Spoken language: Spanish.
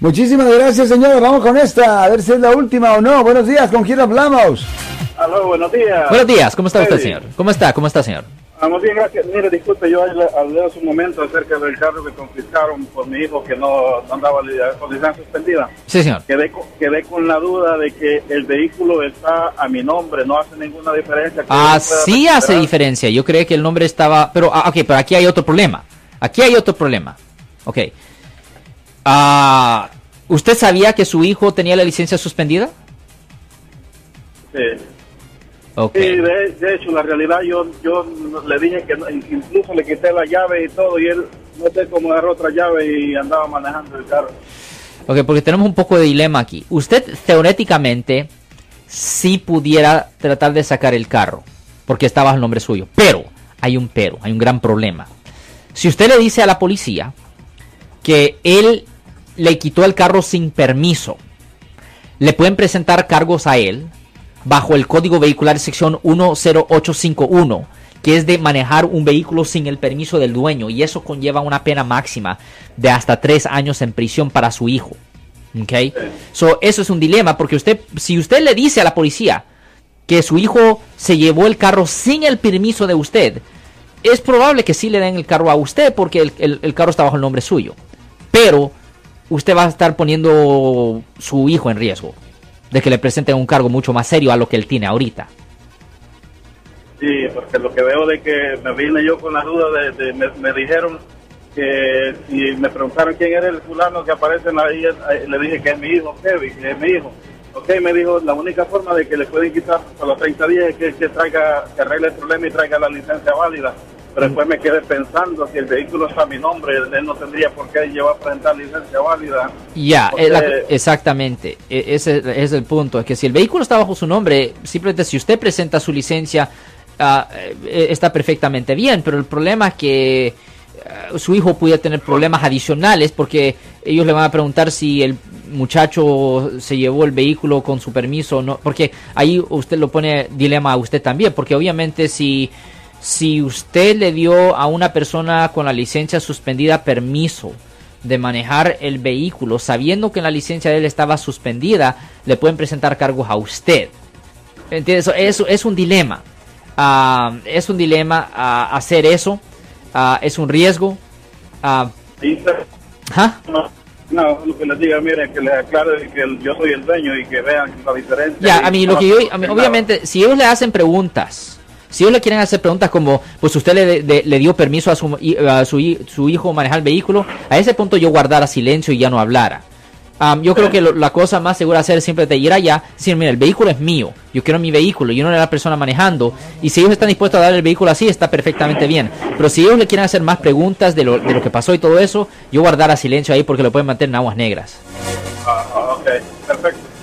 Muchísimas gracias, señor. Vamos con esta, a ver si es la última o no. Buenos días, ¿con quién hablamos? Aló, buenos días. Buenos días, ¿cómo está usted, señor? ¿Cómo está? ¿Cómo está, señor? Vamos bien, gracias. Mire, disculpe, yo hablé hace un momento acerca del carro que confiscaron por mi hijo que no, andaba con licencia suspendida. Sí, señor. Quedé, con- quedé con la duda de que el vehículo está a mi nombre, no hace ninguna diferencia. Ah, sí hace diferencia. Yo creí que el nombre estaba... Pero, ah, ok, pero aquí hay otro problema. Aquí hay otro problema. Ok. Ah, ¿Usted sabía que su hijo tenía la licencia suspendida? Sí. Ok. Sí, de, de hecho, la realidad yo yo le dije que incluso le quité la llave y todo y él no sé cómo agarró otra llave y andaba manejando el carro. Ok, porque tenemos un poco de dilema aquí. Usted teóricamente sí pudiera tratar de sacar el carro, porque está bajo el nombre suyo. Pero, hay un pero, hay un gran problema. Si usted le dice a la policía que él le quitó el carro sin permiso, le pueden presentar cargos a él bajo el Código Vehicular sección 10851, que es de manejar un vehículo sin el permiso del dueño, y eso conlleva una pena máxima de hasta tres años en prisión para su hijo. ¿Ok? So, eso es un dilema, porque usted, si usted le dice a la policía que su hijo se llevó el carro sin el permiso de usted, es probable que sí le den el carro a usted porque el- el carro está bajo el nombre suyo. Pero usted va a estar poniendo su hijo en riesgo de que le presenten un cargo mucho más serio a lo que él tiene ahorita. Sí, porque lo que veo de que me vine yo con la duda de, me, dijeron que si me preguntaron quién era el fulano que aparece en la le dije que es mi hijo, Kevin, que es mi hijo. Ok, me dijo, la única forma de que le pueden quitar a los 30 días es que, que traiga, que arregle el problema y traiga la licencia válida. Pero después me quedé pensando, si el vehículo está a mi nombre, él no tendría por qué llevar a presentar licencia válida. Ya, Porque- eh, la- exactamente. E- Ese es el punto. Es que si el vehículo está bajo su nombre, simplemente si usted presenta su licencia, eh, está perfectamente bien. Pero el problema es que ah, su hijo puede tener problemas adicionales porque ellos le van a preguntar si el muchacho se llevó el vehículo con su permiso o no. Porque ahí usted lo pone dilema a usted también. Porque obviamente si si usted le dio a una persona con la licencia suspendida permiso de manejar el vehículo, sabiendo que la licencia de él estaba suspendida, le pueden presentar cargos a usted. ¿Entiendes? Eso es un dilema. Ah, es un dilema ah, hacer eso. Ah, es un riesgo. Ah, se- ¿ah? no, no, lo que les diga, miren, que les aclare que el- yo soy el dueño y que vean la diferencia. Ya, Y a mí no lo que yo, no a mí, nada. obviamente, si ellos le hacen preguntas, si ellos le quieren hacer preguntas como, pues usted le, de- le dio permiso a, su, a su, su hijo manejar el vehículo, a ese punto yo guardara silencio y ya no hablara. Am, yo creo que lo- la cosa más segura hacer es siempre de ir allá, decir, mira, el vehículo es mío, yo quiero mi vehículo, yo no era la persona manejando, y si ellos están dispuestos a dar el vehículo así, está perfectamente bien. Pero si ellos le quieren hacer más preguntas de lo, de lo que pasó y todo eso, yo guardara silencio ahí porque lo pueden mantener en aguas negras. Ah, ok, perfecto.